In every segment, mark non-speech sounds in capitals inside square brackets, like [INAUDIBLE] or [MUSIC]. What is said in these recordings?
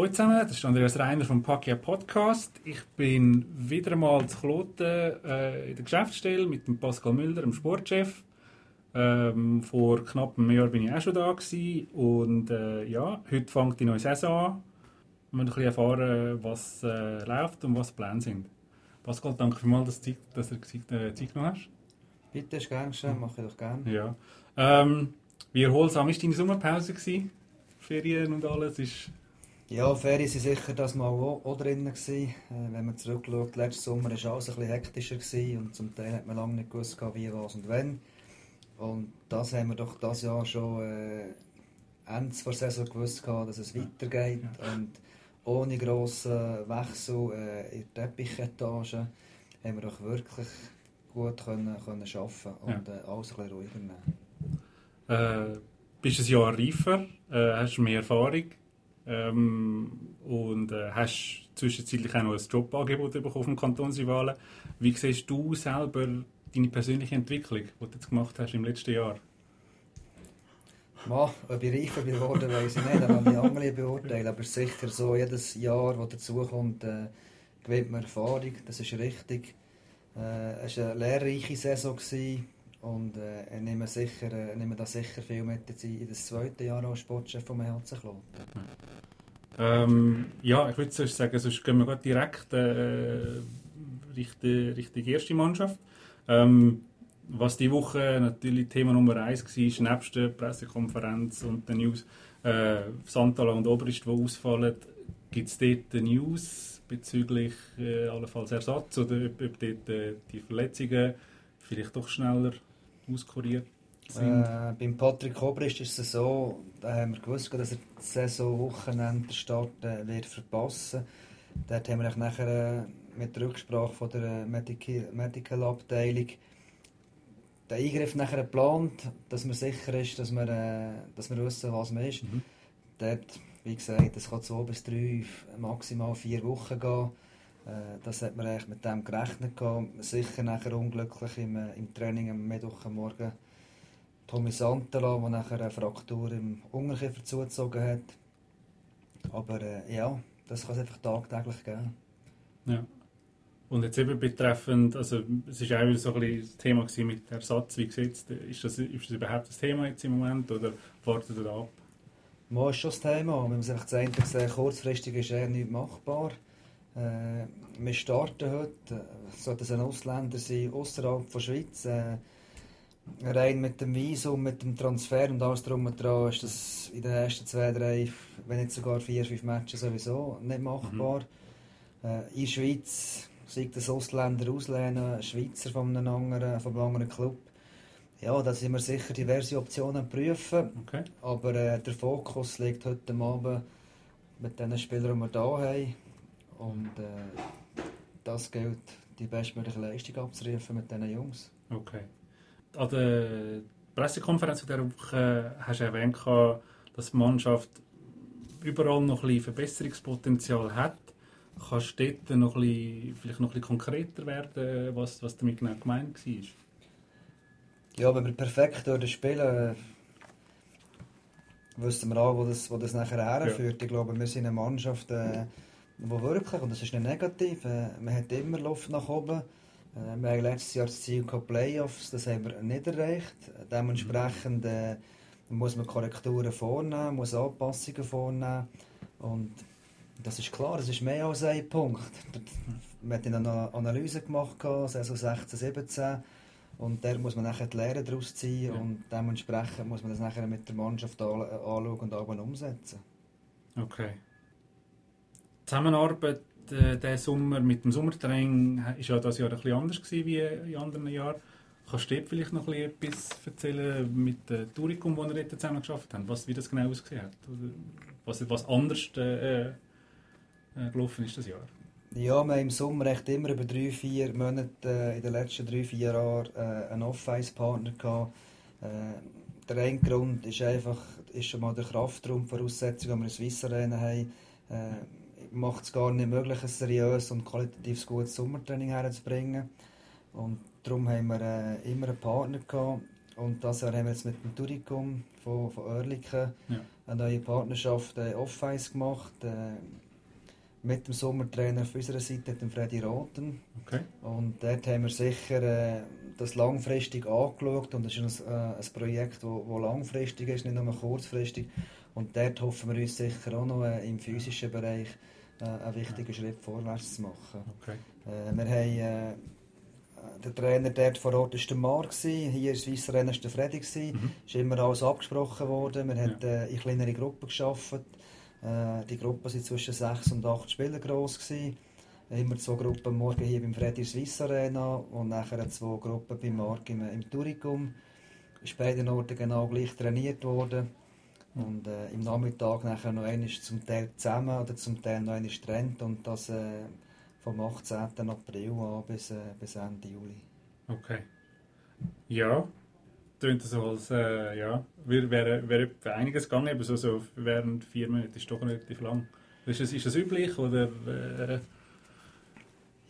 Hallo zusammen, das ist Andreas Reiner vom Pakia Podcast. Ich bin wieder einmal zu Kloten äh, in der Geschäftsstelle mit dem Pascal Müller, dem Sportchef. Ähm, vor knapp einem Jahr bin ich auch schon da gewesen. und äh, ja, heute fängt die neue Saison an. Wir wollen ein bisschen erfahren, was äh, läuft und was die Pläne sind. Pascal, danke vielmals, dass, dass du äh, Zeit genommen hast. Bitte, ist gern geschehen, mache ich doch gerne. Ja. Ähm, wie erholsam war deine Sommerpause? Gewesen? Ferien und alles? Ist ja, Ferien waren sicher das mal auch, auch drin. Gewesen. Äh, wenn man zurückschaut, letzten Sommer war alles ein bisschen hektischer gewesen und zum Teil hat man lange nicht gewusst, wie, was und wann. Und das haben wir doch das Jahr schon äh, Ende der Saison gewusst, dass es weitergeht. Und ohne grossen Wechsel äh, in der Teppichetage haben wir doch wirklich gut können, können arbeiten und ja. äh, alles ein bisschen ruhiger nehmen. Äh, bist ein Jahr reifer, äh, hast mehr Erfahrung ähm, und äh, hast zwischenzeitlich auch noch ein Jobangebot bekommen vom Kantonsrivalen. Wie siehst du selber deine persönliche Entwicklung, die du jetzt gemacht hast im letzten Jahr? Ma, ob ich reifer geworden weiß ich nicht, aber die andere beurteilen. Aber sicher so, jedes Jahr, das dazukommt, äh, gewinnt man Erfahrung. Das ist richtig. Äh, es war eine lehrreiche Saison. Gewesen. Und äh, ich nehme, sicher, äh, nehme da sicher viel mit in das zweite Jahr als Sportchef vom HC Kloten. Ähm, ja, ich würde sagen, sonst gehen wir direkt äh, Richtung, erste Mannschaft. Ähm, was die Woche natürlich Thema Nummer eins war, nebst der Pressekonferenz und den News, äh, Santala und Oberist, die ausfallen, gibt es dort News bezüglich äh, allenfalls Ersatz oder ob, ob dort äh, die Verletzungen vielleicht doch schneller auskuriert? Äh, beim Patrick Obrist ist es so, da haben wir gewusst, dass er das Saisonwochenende Start äh, wird verpassen. Dort haben wir nachher äh, mit der Rücksprache von der Medical, Medical Abteilung den Eingriff nachher geplant, dass man sicher ist, dass wir, äh, dass wir wissen, was man ist. Mhm. Dort, wie gesagt, es kann zwei bis drei, maximal vier Wochen gehen. Äh, das hat man eigentlich mit dem gerechnet. Gehabt. Sicher nachher unglücklich im, äh, im Training am Mittwochmorgen Tommy Santala, der nachher eine Fraktur im Unterkiefer zugezogen hat. Aber äh, ja, das kann es einfach tagtäglich geben. Ja. Und jetzt eben betreffend, also es war auch so ein bisschen das Thema mit Ersatz, wie gesetzt, ist das, ist das überhaupt das Thema jetzt im Moment oder wartet ihr ab? Mal ist schon das Thema. Wenn man sich das eine sehen, kurzfristig ist eher nicht machbar. Äh, wir starten heute, sollte es ein Ausländer sein, außerhalb der Schweiz, äh, rein mit dem Visum, mit dem Transfer und alles drum und dran ist das in den ersten zwei, drei, wenn nicht sogar vier, fünf Matches sowieso nicht machbar. Mhm. Äh, in der Schweiz sei das Ausländer auslehnen, Schweizer von einem anderen, von einem anderen Club. Ja, da sind wir sicher diverse Optionen prüfen. Okay. Aber äh, der Fokus liegt heute Abend mit den Spielern, die wir hier haben. Und äh, das gilt, die bestmögliche Leistung abzurufen mit diesen Jungs. Okay. An der Pressekonferenz dieser Woche hast du erwähnt, dass die Mannschaft überall noch ein bisschen Verbesserungspotenzial hat. Kannst du dort noch ein bisschen, vielleicht noch ein bisschen konkreter werden, was, was damit genau gemeint war? Ja, wenn wir perfekt spielen, wüssten wir auch, wo das, wo das nachher herführt. Ja. Ich glaube, wir sind eine Mannschaft, äh, die wirklich, und das ist nicht negativ, äh, man hat immer Luft nach oben. Äh, wir haben letztes Jahr das Ziel gehabt, Playoffs, das haben wir nicht erreicht. Dementsprechend äh, muss man Korrekturen vornehmen, muss Anpassungen vornehmen. Und das ist klar, es ist mehr als ein Punkt. Wir haben eine Analyse gemacht, Saison 16, 17. Und da muss man nachher die Lehre daraus ziehen ja. und dementsprechend muss man das nachher mit der Mannschaft anschauen und auch umsetzen. Okay. Zusammenarbeit äh, diesen Sommer mit dem Sommertraining war ja das Jahr ein anders gewesen wie in anderen Jahren. Kannst du dir vielleicht noch etwas erzählen mit dem Touricum, wo ihr zusammen geschafft habt? Was, wie das genau ausgesehen hat? Was, was anders äh, äh, gelaufen ist das Jahr? Ja, wir haben im Sommer echt immer über drei, vier Monate äh, in den letzten drei, vier Jahren äh, einen Off-Ice-Partner gehabt. Äh, der eine Grund ist einfach ist schon mal der Kraftraum, die Voraussetzung, die wir in Swiss Arena haben. Äh, macht es gar nicht möglich, ein seriöses und qualitativ gutes Sommertraining herzubringen. Und darum haben wir äh, immer einen Partner gehabt. Und das Jahr haben wir jetzt mit dem Turicum von, von Oerlikon ja. eine neue Partnerschaft äh, Off-Ice gemacht. Äh, mit dem Sommertrainer auf unserer Seite, dem Freddy Roten. Okay. Und dort haben wir sicher äh, das langfristig angeschaut und es ist ein, äh, ein Projekt, das wo, wo langfristig ist, nicht nur kurzfristig. Und dort hoffen wir uns sicher auch noch äh, im physischen Bereich äh, einen wichtigen Schritt vorwärts zu machen. Okay. Äh, wir haben, äh, der Trainer dort vor Ort war der Marc, hier ist Swiss Renner der Freddy. Es Mhm. ist immer alles abgesprochen worden. Wir Ja. haben äh, in kleinere Gruppen gearbeitet. Äh, die Gruppen waren zwischen sechs und acht Spieler gross. Gewesen. Immer zwei Gruppen morgen hier beim Freddy Swiss Arena und nachher zwei Gruppen beim Marc im, im Turicum. Ist beiden Orten genau gleich trainiert worden. Und äh, im Nachmittag nachher noch einmal zum Teil zusammen oder zum Teil noch einmal getrennt und das äh, vom 18. April an bis, äh, bis Ende Juli. Okay. Ja, klingt so als, äh, ja, wäre wär, wär einiges gegangen, aber so, so während vier Minuten ist doch relativ lang. Ist das, ist das üblich oder äh,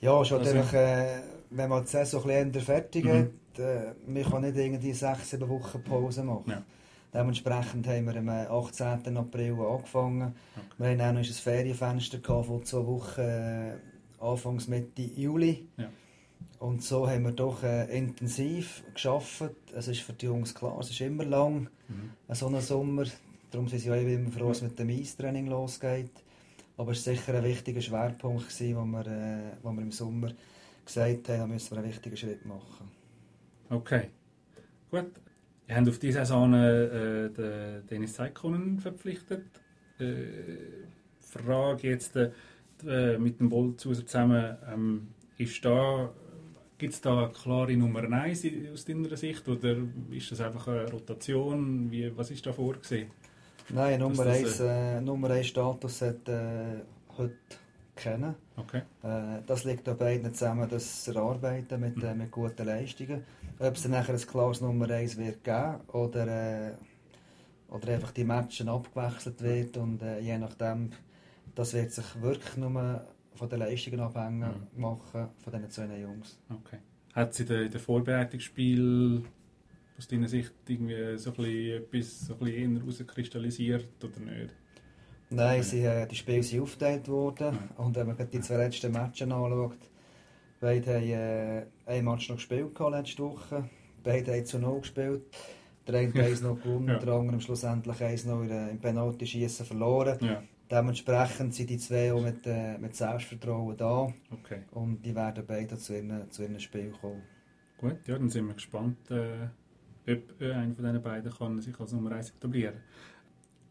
Ja, schon Also- natürlich, äh, wenn man die Saison ein bisschen fertig Mhm. hat, äh, man kann nicht irgendwie sechs, sieben Wochen Pause machen. Ja. Dementsprechend haben wir am 18. April angefangen. Okay. Wir hatten auch noch ein Ferienfenster gehabt von zwei Wochen, äh, Anfangs Mitte Juli. Ja. Und so haben wir doch äh, intensiv geschafft. Es ist für die Jungs klar, es ist immer lang, Mhm. äh, so ein Sommer. Darum sind sie ja immer froh, dass mit dem Eistraining losgeht. Aber es war sicher ein wichtiger Schwerpunkt, gewesen, wo, wir, äh, wo wir im Sommer gesagt haben, da müssen wir einen wichtigen Schritt machen. Okay. Gut. Ihr habt auf diese Saison äh, den Dennis Zeikonen verpflichtet. Äh, Frage jetzt äh, mit dem Bolzhauser zusammen, ähm, ist da, gibt es da eine klare Nummer 1 aus deiner Sicht oder ist das einfach eine Rotation? Wie, was ist da vorgesehen? Nein, Nummer das, 1 äh, Nummer eins Status hat äh, heute kennen. Okay. Äh, das liegt an beiden zusammen, das erarbeiten mit, äh, mit guten Leistungen. Ob es dann nachher ein klares Nummer 1 wird geben oder, äh, oder einfach die Matchen abgewechselt wird und äh, je nachdem, das wird sich wirklich nur von den Leistungen abhängen Mhm. machen von diesen zwei Jungs. okay. Hat sie in den Vorbereitungsspielen aus deiner Sicht irgendwie so ein bisschen so ein bisschen eher herauskristallisiert oder nicht? Nein, Ja. sie, äh, die Spiele sind aufgeteilt worden und wenn man die zwei letzten Matches anschaut, beide haben äh, ein Match noch gespielt letzte Woche, beide haben zu null gespielt, der eine hat eins noch [LAUGHS] gewonnen, Ja. der andere schlussendlich eins noch in im Penalty-Schießen verloren. Ja, Dementsprechend sind die zwei auch mit, äh, mit Selbstvertrauen da okay. und die werden beide zu ihren, zu ihren Spielen kommen. Gut, ja, dann sind wir gespannt, äh, ob äh, einer von diesen beiden kann sich als Nummer 1 etablieren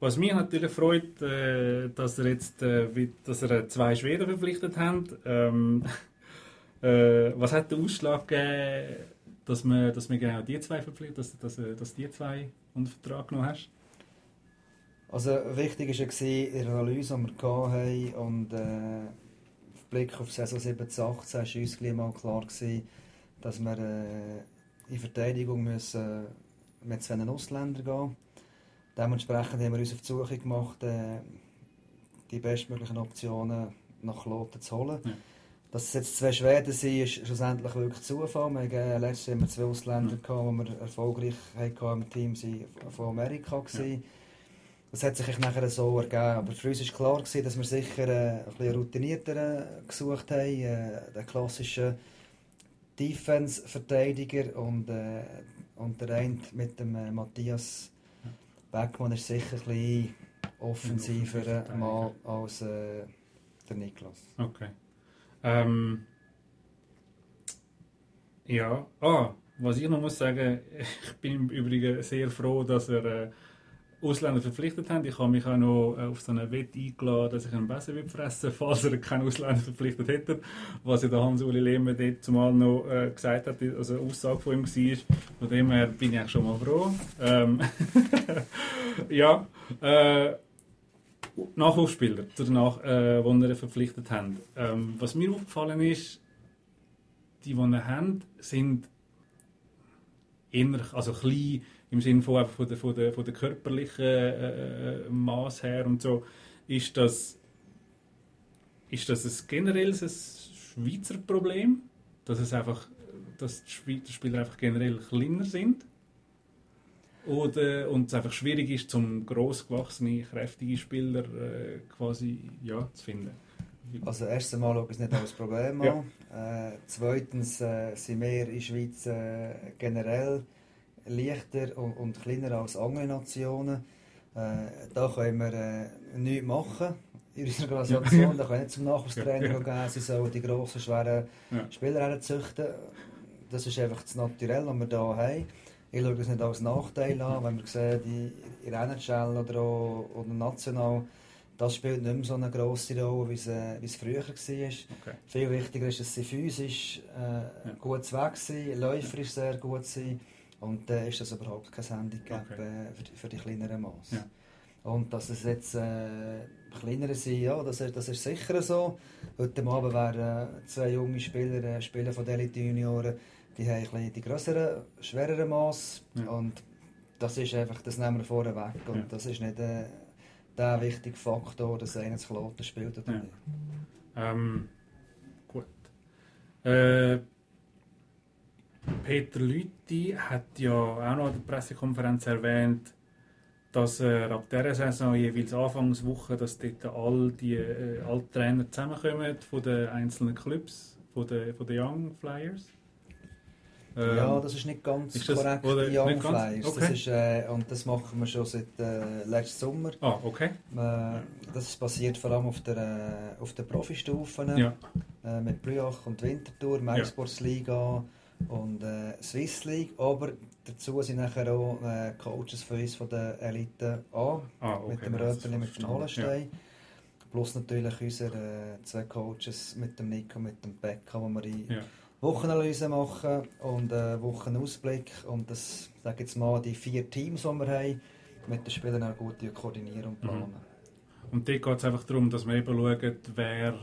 Was mich natürlich freut, äh, dass er jetzt äh, dass er äh, zwei Schweden verpflichtet hat. Ähm, [LAUGHS] äh, was hat der Ausschlag gegeben, dass man, dass man genau die zwei verpflichtet, dass, dass, äh, dass die zwei unter Vertrag genommen hast? Also wichtig war ja der Analyse, die wir hatten und äh, Blick auf die Saison 17, 18 war uns mal klar, gewesen, dass wir äh, in Verteidigung müssen mit zwei Ausländern gehen Dementsprechend haben wir uns auf die Suche gemacht, äh, die bestmöglichen Optionen nach Kloten zu holen. Ja. Dass es jetzt zwei Schweden sind, ist schlussendlich wirklich Zufall. Wir hatten, äh, letztes Jahr zwei Ausländer, Ja. gehabt, die wir erfolgreich hatten im Team sind von Amerika waren. Ja. Das hat sich nachher so ergeben. Aber für uns war klar, gewesen, dass wir sicher äh, ein bisschen routinierteren gesucht haben, äh, den klassischen Defense-Verteidiger und, äh, und der eine mit dem äh, Matthias Beckmann ist sicher ein bisschen offensiver mal als äh, der Niklas. Okay. Ähm, ja, ah, was ich noch muss sagen, [LAUGHS] ich bin im Übrigen sehr froh, dass er äh, Ausländer verpflichtet hat. Ich habe mich auch noch äh, auf so eine Wette eingeladen, dass ich einen besser fressen, [LAUGHS] falls er keinen Ausländer verpflichtet hätte. Was ja der Hans-Uli Lehmann dort zumal noch äh, gesagt hat, also eine Aussage von ihm war. Von dem her bin ich schon mal froh. Ähm, [LAUGHS] ja, äh, Nachwuchsspieler, zu den Nach äh, die wir verpflichtet haben. Ähm, was mir aufgefallen ist, die, die wir haben, sind eher, also klein im Sinne von, einfach von, der, von, der, von der körperlichen äh, äh, Maß her und so. Ist das, ist das ein generelles ein Schweizer Problem, dass es einfach, dass die Schweizer Spieler einfach generell kleiner sind? Oder, und es einfach schwierig ist, zum grossgewachsene, kräftige Spieler äh, quasi ja, zu finden. Also erstens mal schaue ich es nicht als Problem Ja. an. Äh, zweitens äh, sind wir in der Schweiz äh, generell leichter und, und kleiner als andere Nationen. Äh, da können wir äh, nichts machen in unserer Organisation. Da können wir nicht zum [LAUGHS] Nachwuchstraining Ja. gehen. Sie sollen die grossen, schweren. Spieler herzüchten. Das ist einfach das Naturell, was wir hier haben. Ich schaue das nicht als Nachteil an, wenn wir sehen, die in der NHL oder, auch, oder national, das spielt nicht mehr so eine grosse Rolle, wie es, äh, wie es früher war. Okay. Viel wichtiger ist, dass sie physisch äh, Ja. gut weg sind, läuferisch sehr gut sind und dann ist das überhaupt kein Handicap Okay. äh, für, die, für die kleineren Maß. Ja. Und dass es jetzt äh, kleinere sind, ja, das ist, das ist sicher so. Heute Abend werden äh, zwei junge Spieler, äh, Spieler von der Elite Junioren, die haben ein die grösseren, schwereren Maß Ja. und das ist einfach, das nehmen wir vorne weg und Ja. das ist nicht äh, der wichtige Faktor, dass einer zu Kloten spielt oder Ja. nicht. Ähm, gut. Äh, Peter Lüthi hat ja auch noch an der Pressekonferenz erwähnt, dass er ab dieser Saison jeweils Anfangswoche, dass dort all die äh, alle Trainer zusammenkommen von den einzelnen Clubs, von den, von den Young Flyers. Ähm, ja, das ist nicht ganz ist das- korrekt, die Young? Flyers. Das Okay. ist, äh, und das machen wir schon seit äh, letzten Sommer. Ah, okay. Äh, das basiert vor allem auf der, äh, auf der Profistufen. Ja, äh, mit Blüach und Winterthur, MySports Liga und äh, Swiss League. Aber dazu sind nachher auch äh, Coaches von uns von der Elite A, ah, okay. mit dem Röteli, mit dem. Hollenstein. Plus natürlich unsere äh, zwei Coaches mit dem Nico und mit dem Becca, wo wir die Ja. Wochenanalyse machen und äh, Wochenausblick. Und das, sag ich jetzt mal, die vier Teams, die wir haben, mit den Spielern auch gut koordinieren und planen. Mhm. Und dort geht es einfach darum, dass wir eben schauen, wer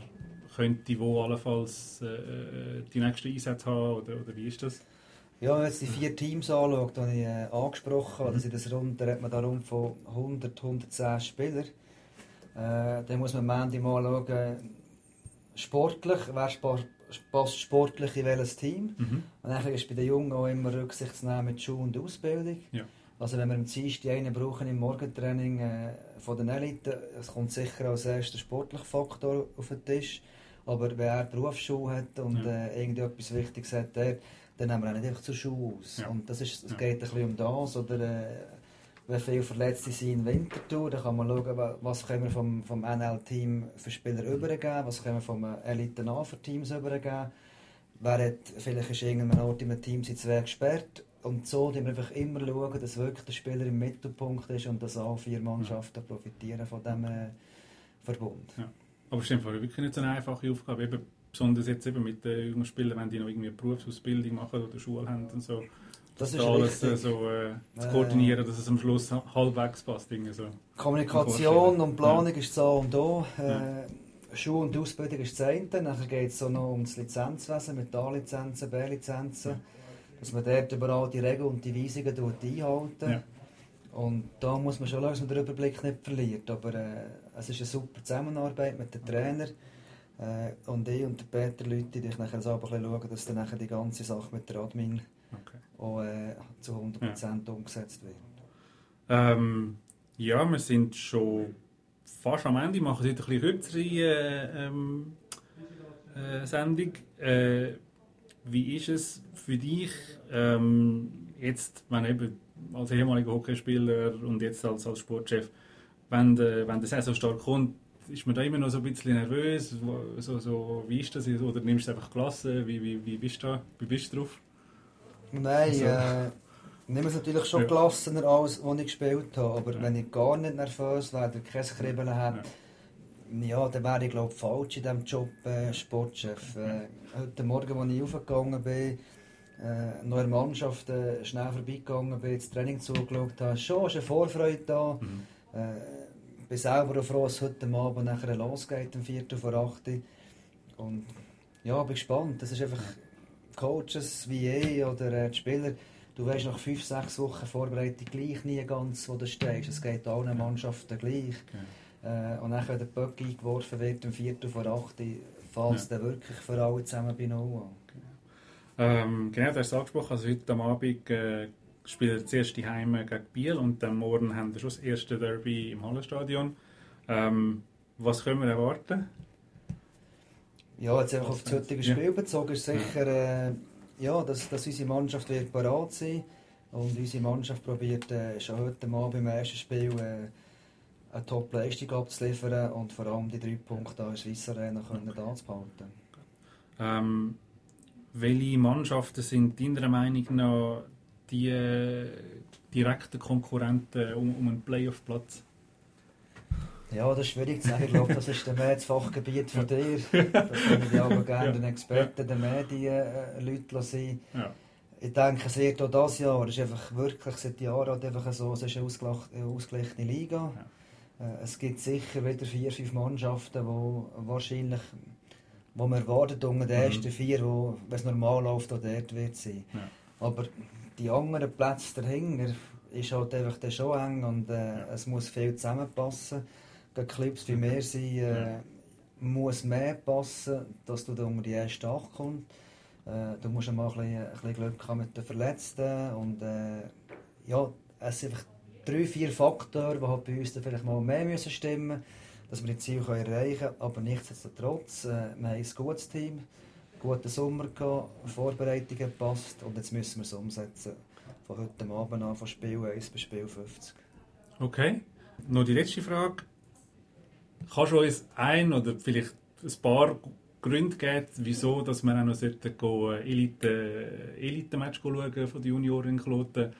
könnte wo allenfalls äh, die nächsten Einsätze haben oder, oder wie ist das? Ja, wenn man die vier Teams anschaut, die ich äh, angesprochen habe, Mhm. sind das rund, da hat man da rund von 100, 110 Spielern. Äh, dann muss man am Ende mal schauen, sportlich, wer passt sportlich in welches Team. Mhm. Und dann ist bei den Jungen auch immer Rücksicht zu nehmen mit Schule und Ausbildung. Ja. Also wenn wir am Dienstag einen brauchen im Morgentraining äh, von den Eliten, es kommt sicher als erster sportlicher Faktor auf den Tisch. Aber wenn er Berufsschule hat und Ja. äh, irgendetwas Wichtiges hat, der, dann nehmen wir ihn nicht einfach zur Schule aus. Ja. Und das ist, es Ja. geht ein bisschen um das. Oder äh, wenn viele Verletzte sind in Winterthur, dann kann man schauen, wa- was können wir vom, vom NL-Team für Spieler übergeben, was können wir vom Eliten A für Teams übergeben. Wer hat, vielleicht ist irgendein Ort im Team sind zwei gesperrt. Und so schauen wir einfach immer, schauen, dass wirklich der Spieler im Mittelpunkt ist und dass alle vier Mannschaften profitieren von diesem äh, Verbund. Aber es ist wirklich nicht so eine einfache Aufgabe, eben, besonders jetzt eben mit den jungen Spielern, wenn die noch irgendwie eine Berufsausbildung machen oder Schule haben und so. Das da ist alles äh, richtig. so äh, zu Äh. koordinieren, dass es am Schluss ha- halbwegs passt. Irgendwie so. Kommunikation und Planung ist das A und O. Äh, Ja. Schule und Ausbildung ist das eine. Nachher geht es noch um das Lizenzwesen mit A-Lizenzen, B-Lizenzen. Ja. Dass man dort überall die Regeln und die Weisungen einhalten Ja. Und da muss man schon schauen, dass man den Überblick nicht verliert. Aber äh, es ist eine super Zusammenarbeit mit den Trainern. Äh, und ich und Peter Leute, die ich nachher so ein bisschen schauen, dass dann nachher die ganze Sache mit der Admin Okay. auch äh, zu 100% umgesetzt wird. Ähm, ja, wir sind schon fast am Ende. Wir machen heute eine bisschen kürzere äh, ähm, äh, Sendung. Äh, wie ist es für dich, ähm, jetzt, wenn eben als ehemaliger Hockeyspieler und jetzt als, als Sportchef, wenn der, wenn der Saisonstart kommt, ist man da immer noch so ein bisschen nervös? So, so, wie ist das? Oder nimmst du es einfach klasse? Wie, wie, wie bist du da? Wie bist du drauf? Nein, Also- äh, ich nehme es natürlich schon Ja. gelassener als, als ich gespielt habe. Aber Ja. wenn ich gar nicht nervös wäre, oder kein Kribbeln habe, ja. dann wäre ich glaube falsch in diesem Job äh, Sportchef. Äh, heute Morgen, als ich aufgegangen bin, äh, noch in der Mannschaft äh, schnell vorbeigegangen bin, das Training zugeschaut habe, schon ist eine Vorfreude da. Mhm. Äh, bin selber froh, dass es heute Abend nachher losgeht, um 4 vor 8 Uhr. Und ja, bin gespannt. Das ist einfach Coaches wie ich oder äh, die Spieler. Du weißt nach 5, 6 Wochen Vorbereitung gleich nie ganz, wo du stehst. Es geht allen Mannschaften gleich. Äh, und dann, wenn der Böck eingeworfen wird, um 4 vor 8 Uhr, fällt es dann wirklich für alle zusammen bei Null an. Ähm, genau, du hast es angesprochen. Also heute Abend äh, spielen zuerst die Heime gegen Biel und dann morgen haben wir schon das erste Derby im Hallenstadion. Ähm, was können wir erwarten? Ja, jetzt einfach auf das heutige Spiel ja. bezogen ist sicher, äh, ja, dass, dass unsere Mannschaft wird bereit sein und unsere Mannschaft probiert äh, schon heute mal beim ersten Spiel äh, eine Top-Leistung abzuliefern und vor allem die drei Punkte in der Swiss Arena können anzuhalten. Ähm, welche Mannschaften sind deiner Meinung nach die äh, direkten Konkurrenten um, um einen Playoff-Platz? Ja, das ist schwierig zu sagen. Ich glaube, das ist mehr das Fachgebiet von dir. Das würde ich aber gerne ja. den Experten, den Medienleuten sein. Ja. Ich denke, es wird auch dieses Jahr, es ist einfach wirklich seit Jahren halt einfach so, es ist eine ausgeglichene Liga. Ja. Äh, es gibt sicher wieder vier, fünf Mannschaften, die wahrscheinlich, wo man erwartet, unter den mhm. ersten vier, wo, wenn es normal läuft, auch dort wird sein. Ja. Aber die anderen Plätze dahinter ist halt einfach schon eng und äh, es muss viel zusammenpassen. Gegen Clubs wie wir sind, äh, muss mehr passen, dass du da unter die erste Acht kommst. Äh, du musst mal ein bisschen, ein bisschen Glück haben mit den Verletzten und äh, ja, es sind einfach drei, vier Faktoren, die halt bei uns vielleicht mal mehr müssen stimmen müssen, dass wir die Ziele erreichen können. Aber nichtsdestotrotz, äh, wir haben ein gutes Team, guten Sommer gehabt, Vorbereitungen gepasst und jetzt müssen wir es umsetzen. Von heute Abend an, von Spiel 1 bis Spiel 50. Okay. Noch die letzte Frage. Kannst du uns ein oder vielleicht ein paar Gründe geben, wieso dass man auch noch äh, Elite, Elite-Match schauen von den Junioren in Kloten?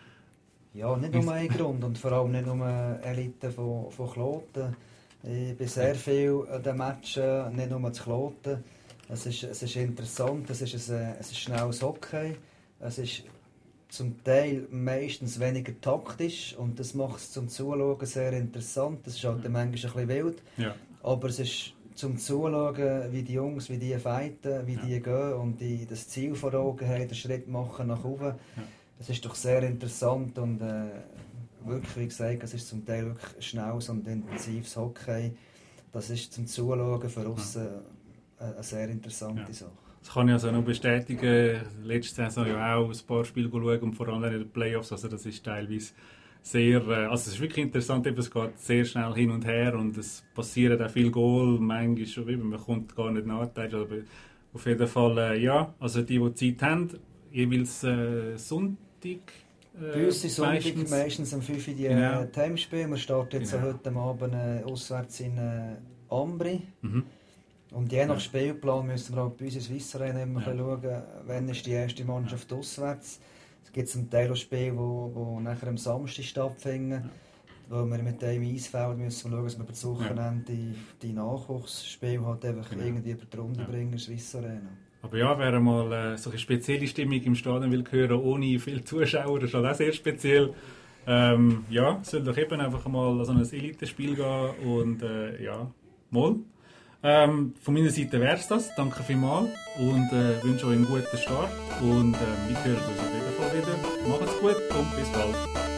Ja, nicht nur ein Grund und vor allem nicht nur Elite von, von Kloten. Ich bin sehr viel an den Matchen, nicht nur zu Kloten. Es ist, es ist interessant, es ist, ein, es ist schnelles Hockey. Es ist zum Teil meistens weniger taktisch und das macht es zum Zuschauen sehr interessant. Das ist halt mhm. manchmal ein bisschen wild, ja. aber es ist zum Zuschauen, wie die Jungs, wie die fighten, wie ja. die gehen und die das Ziel vor Augen haben, den Schritt machen nach oben. Ja. Das ist doch sehr interessant und äh, wirklich, wie gesagt, es ist zum Teil wirklich schnelles und intensives Hockey. Das ist zum Zuschauen von außen ja. Eine sehr interessante Sache. Das kann ich also noch bestätigen. Letzte Saison ja auch ein paar Spiele schauen und vor allem in den Playoffs. Also das ist teilweise sehr, äh, also es ist wirklich interessant, es geht sehr schnell hin und her und es passieren auch viele Goal, manchmal, man kommt gar nicht nach, aber auf jeden Fall, äh, ja, also die, die Zeit haben, jeweils äh, Sonntag, äh, bei uns ist Sonntag meistens, meistens um 5 Uhr die genau. Timespiel. Wir starten jetzt genau. heute Abend äh, auswärts in äh, Ambri. Mhm. Und je nach ja. Spielplan müssen wir auch bei uns in immer ja. schauen, wann ist die erste Mannschaft ja. auswärts. Es gibt zum Teil auch Spiele, die nachher am Samstag stattfinden. Ja. Weil wir mit dem Eisfeld müssen schauen, dass wir das Wochenende die, die Nachwuchsspiele halt einfach genau. irgendwie über die Runde bringen in Swiss Arena. Aber ja, wer mal äh, so eine spezielle Stimmung im Stadion will hören, ohne viele Zuschauer, das ist halt auch sehr speziell. Ähm, ja, soll doch eben einfach mal so ein Elite-Spiel gehen und äh, ja, mal. Ähm, von meiner Seite wäre es das. Danke vielmals und äh, wünsche euch einen guten Start. Und äh, wir hören uns auf jeden Fall wieder. Macht's gut und bis bald.